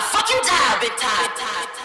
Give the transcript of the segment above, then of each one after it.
fuck you die, big time.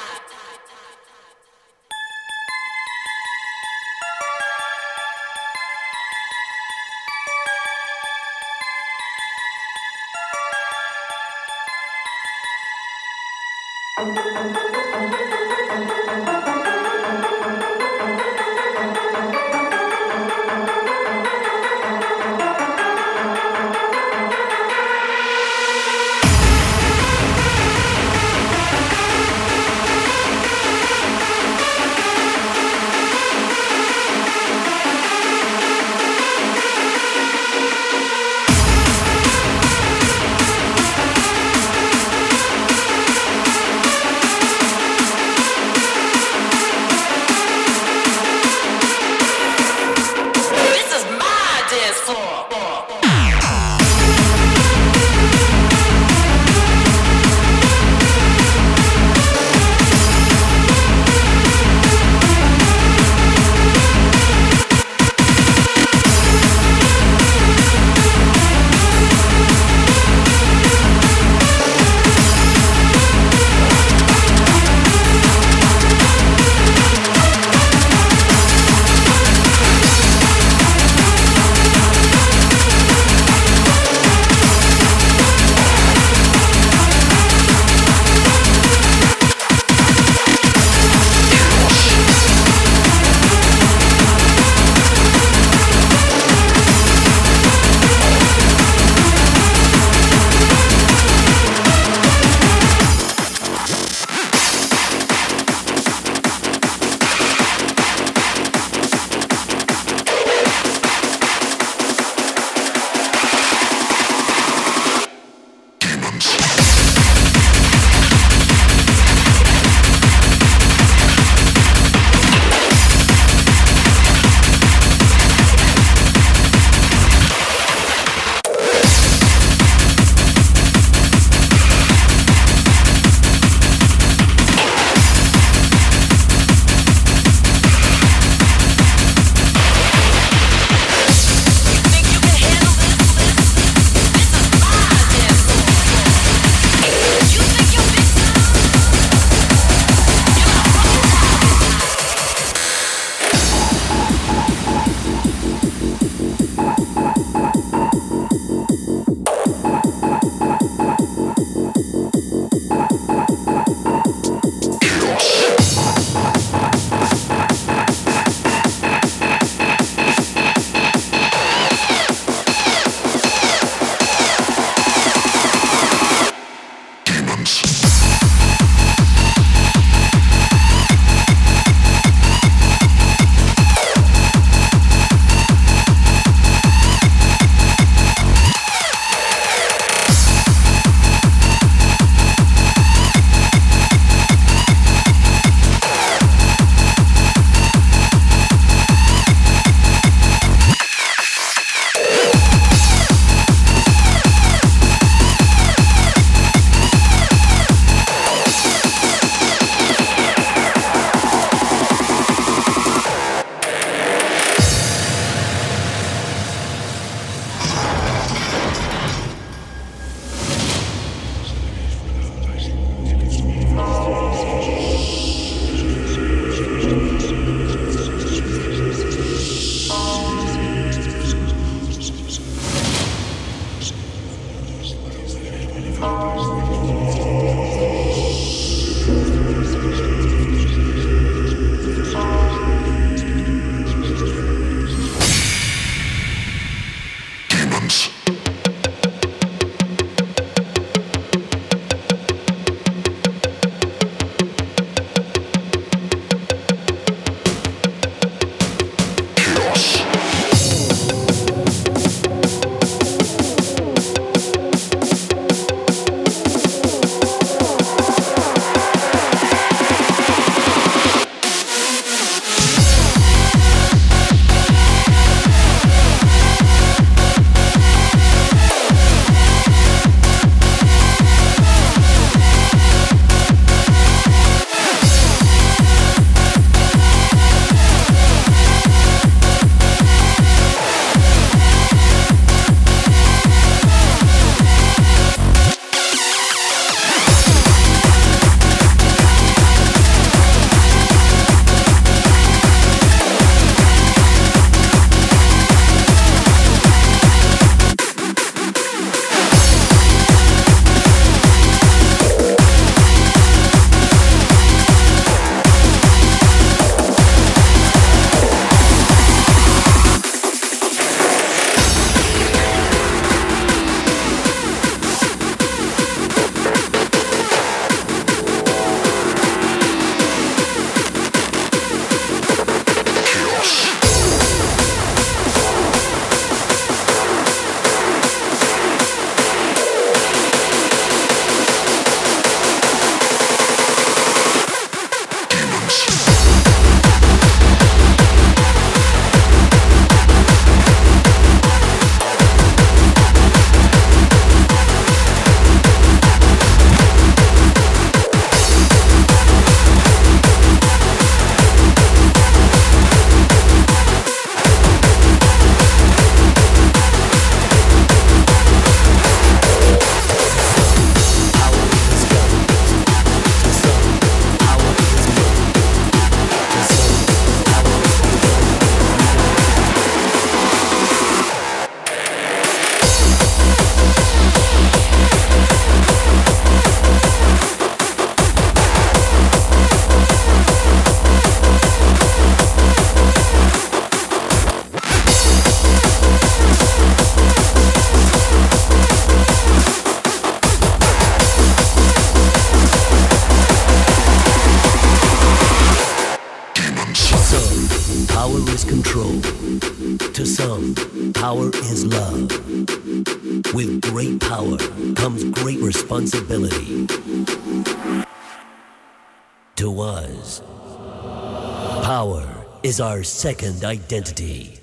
Our second identity.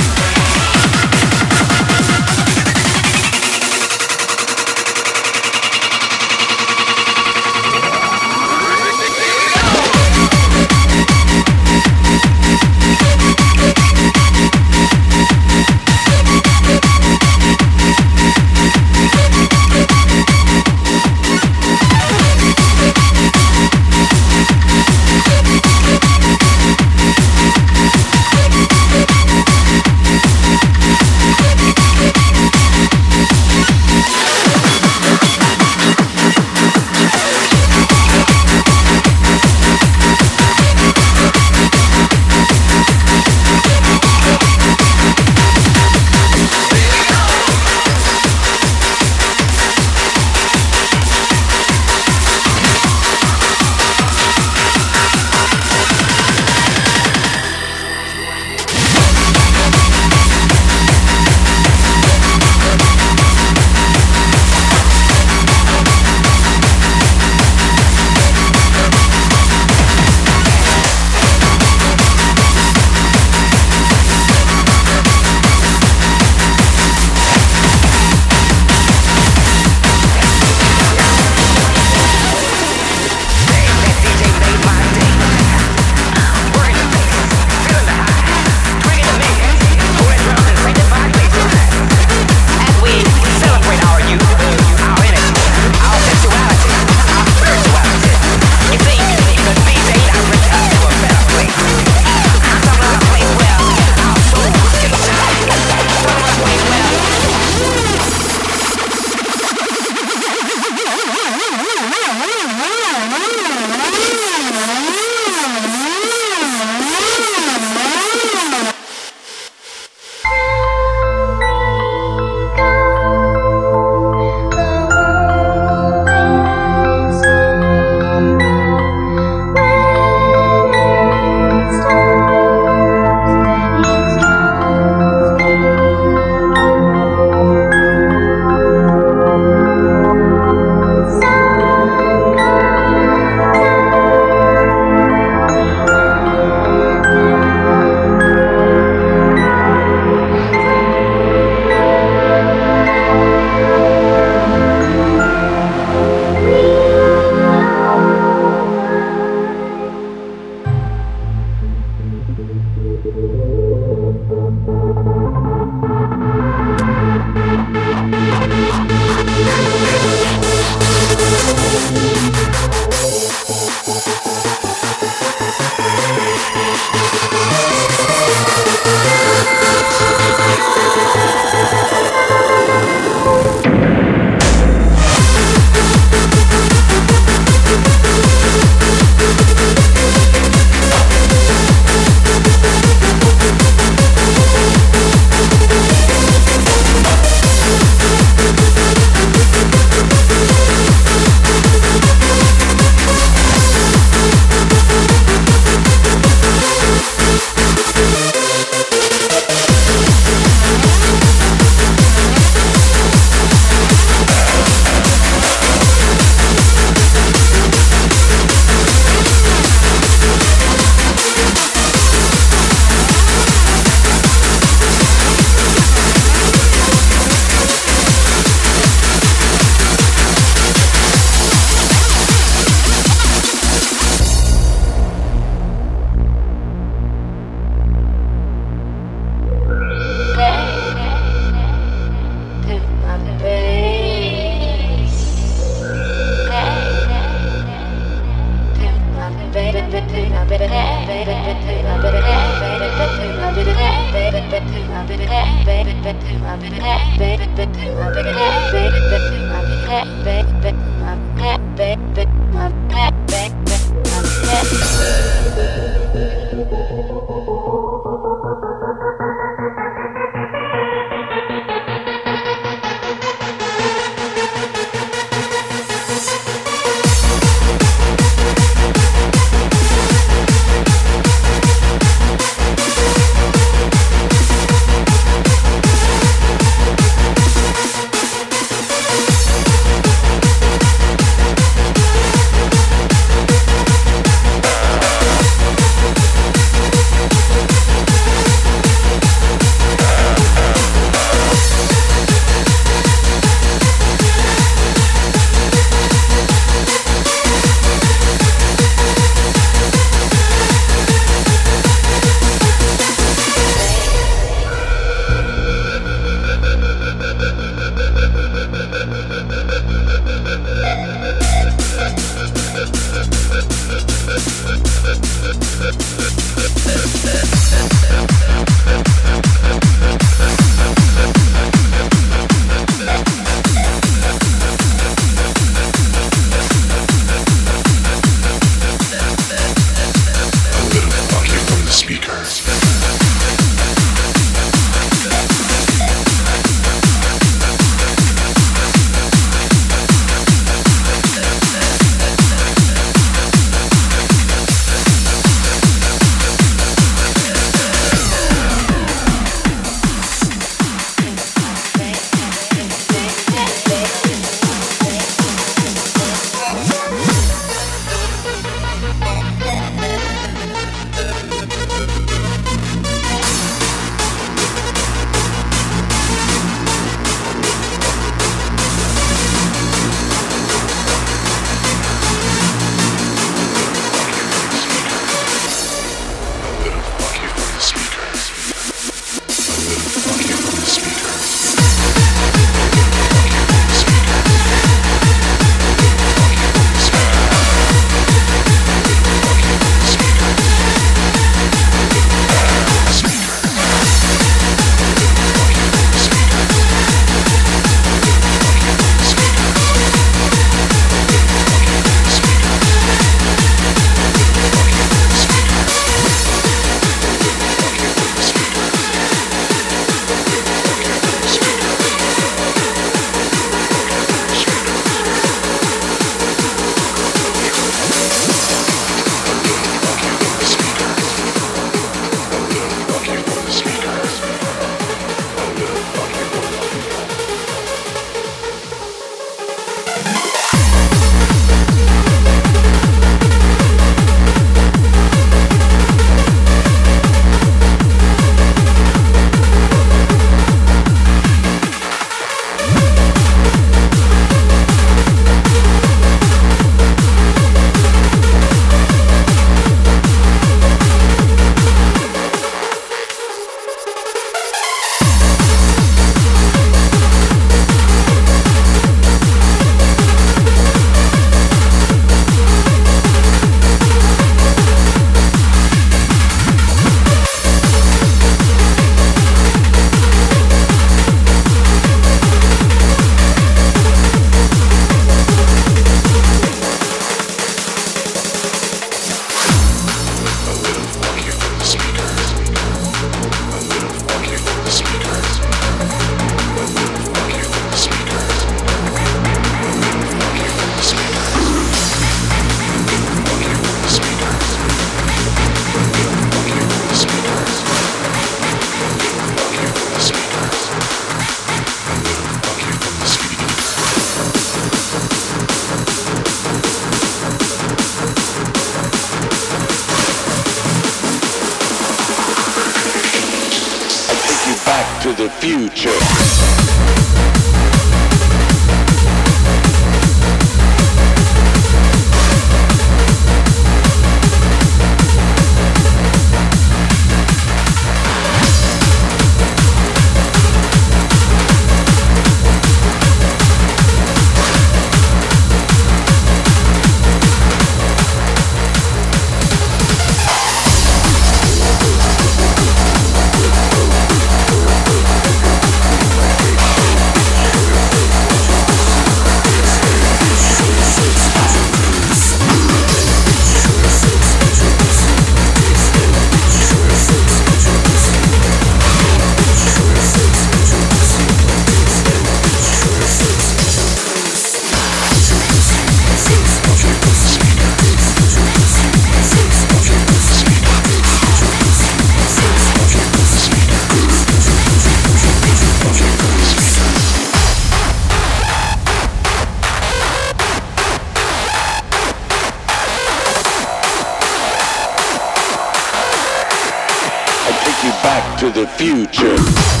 Future.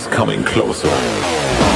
is coming closer.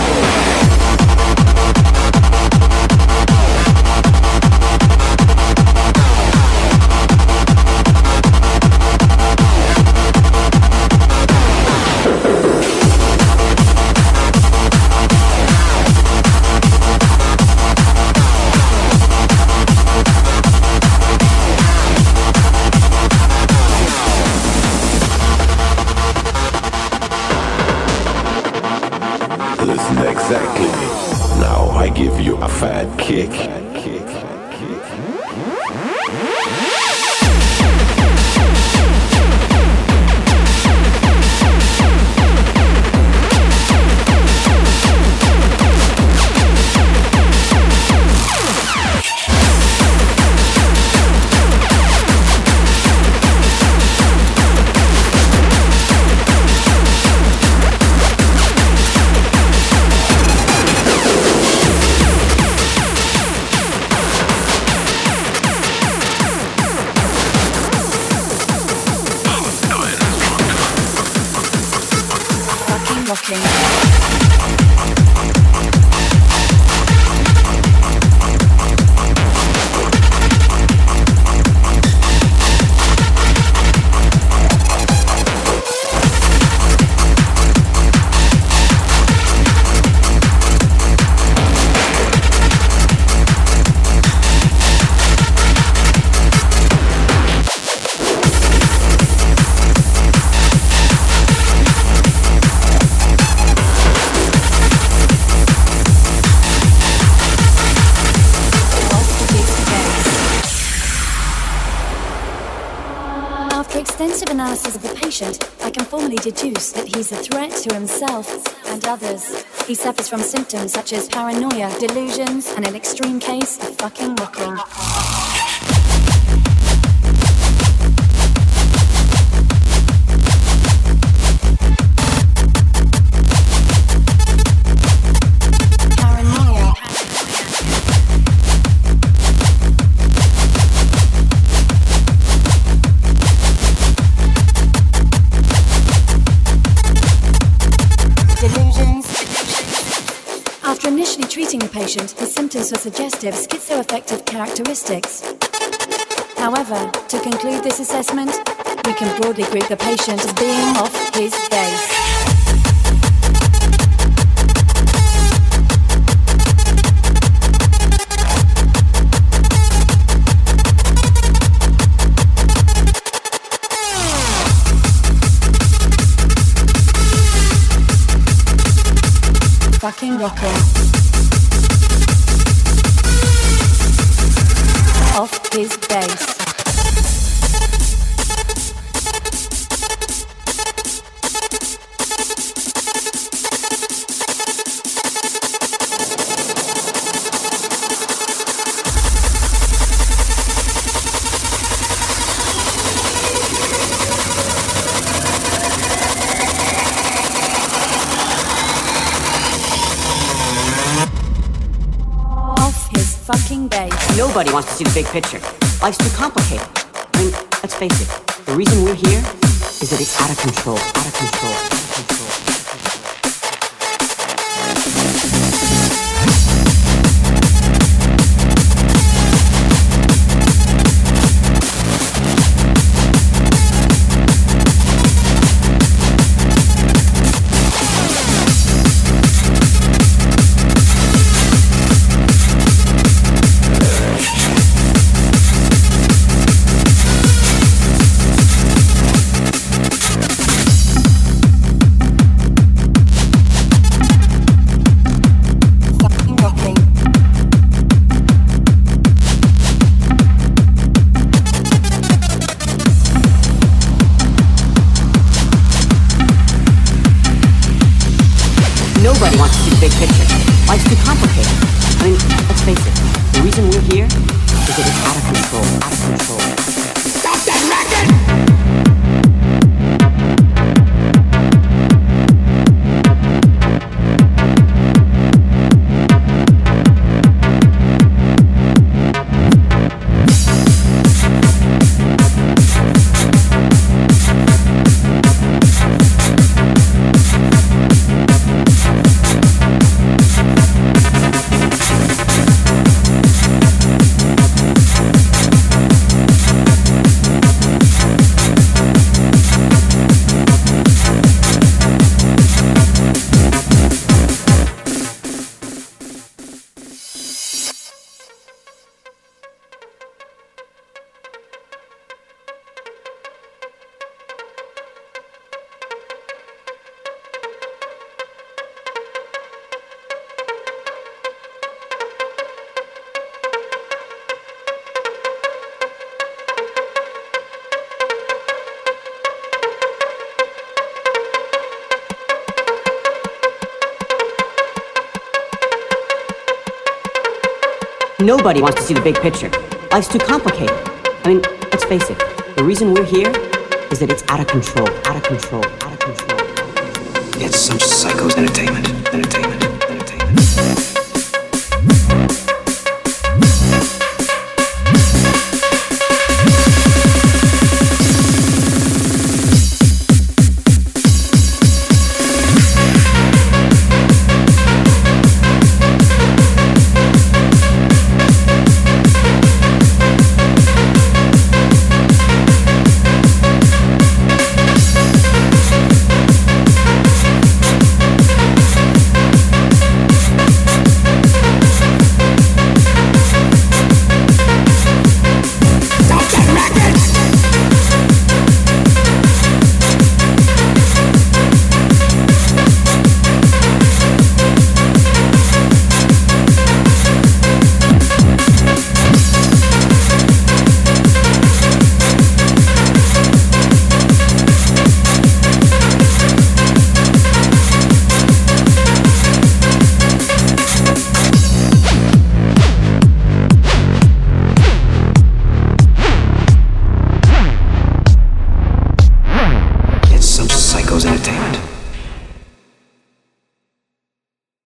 Suffers from symptoms such as paranoia, delusions, and an extreme case fucking patient, his symptoms were suggestive schizoaffective characteristics. However, to conclude this assessment, we can broadly group the patient as being off his base. fucking rocker. His base. Wants to see the big picture. Life's too complicated. I mean, let's face it. The reason we're here is that it's out of control. Out of control. Nobody wants to see the big picture. Life's too complicated. I mean, let's face it. The reason we're here is that it's out of control. Out of control. Out of control. It's some psycho's entertainment, entertainment. Entertainment.